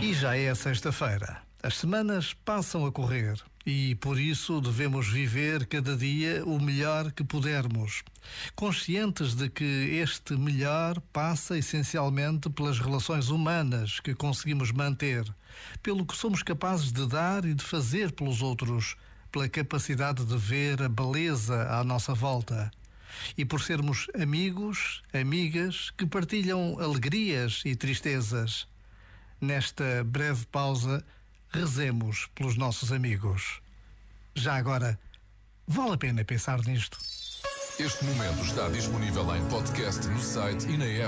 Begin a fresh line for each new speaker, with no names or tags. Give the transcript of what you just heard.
E já é sexta-feira. As semanas passam a correr e por isso devemos viver cada dia o melhor que pudermos, conscientes de que este melhor passa essencialmente pelas relações humanas que conseguimos manter, pelo que somos capazes de dar e de fazer pelos outros, pela capacidade de ver a beleza à nossa volta. E por sermos amigos, amigas que partilham alegrias e tristezas. Nesta breve pausa, rezemos pelos nossos amigos. Já agora, vale a pena pensar nisto.
Este momento está disponível em podcast no site e na app.